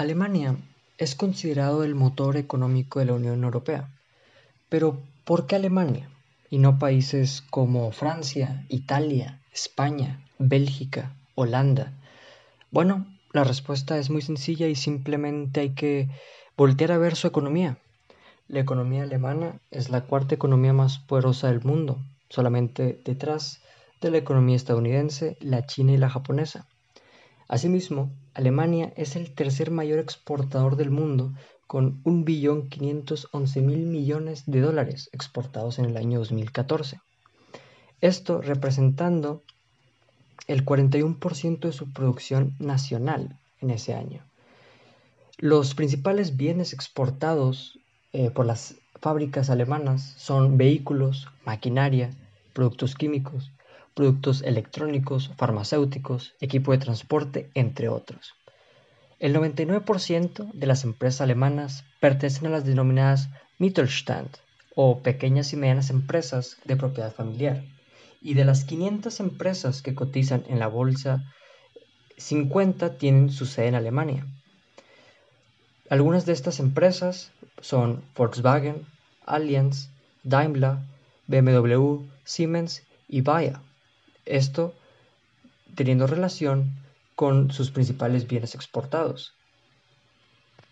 Alemania es considerado el motor económico de la Unión Europea. Pero, ¿por qué Alemania? Y no países como Francia, Italia, España, Bélgica, Holanda. Bueno, la respuesta es muy sencilla y simplemente hay que voltear a ver su economía. La economía alemana es la cuarta economía más poderosa del mundo, solamente detrás de la economía estadounidense, la china y la japonesa. Asimismo, Alemania es el tercer mayor exportador del mundo con 1.511.000 millones de dólares exportados en el año 2014. Esto representando el 41% de su producción nacional en ese año. Los principales bienes exportados eh, por las fábricas alemanas son vehículos, maquinaria, productos químicos, productos electrónicos, farmacéuticos, equipo de transporte, entre otros. El 99% de las empresas alemanas pertenecen a las denominadas Mittelstand o pequeñas y medianas empresas de propiedad familiar. Y de las 500 empresas que cotizan en la bolsa, 50 tienen su sede en Alemania. Algunas de estas empresas son Volkswagen, Allianz, Daimler, BMW, Siemens y Bayer. Esto teniendo relación con sus principales bienes exportados.